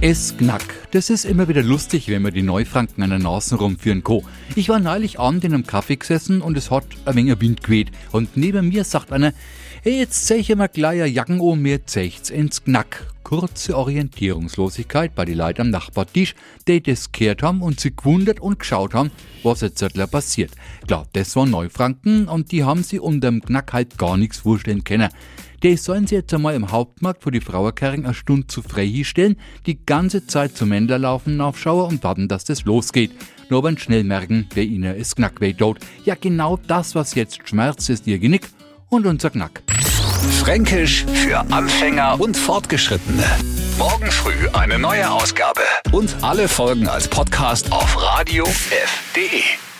Es knack. Das ist immer wieder lustig, wenn man die Neufranken an der Nase rumführen kann. Ich war neulich Abend in einem Kaffee gesessen und es hat ein wenig Wind geweht. Und neben mir sagt einer, hey, jetzt zeig ich mal gleich eine Jacken um, mir zeigt's ins Knack. Kurze Orientierungslosigkeit bei die Leute am Nachbartisch, die das gehört haben und sich gewundert und geschaut haben, was jetzt passiert. Klar, das waren Neufranken und die haben sie unterm Knack halt gar nichts vorstellen können. Die sollen sie jetzt einmal im Hauptmarkt vor die Frauerkering eine Stunde zu frei stellen, die ganze Zeit zum Händler laufen aufschauen und warten, dass das losgeht. Nur aber schnell merken, wer ihnen ist Knackweh tot. Ja, genau das, was jetzt schmerzt, ist ihr Genick und unser Knack. Fränkisch für Anfänger und Fortgeschrittene. Morgen früh eine neue Ausgabe. Und alle Folgen als Podcast auf radiof.de.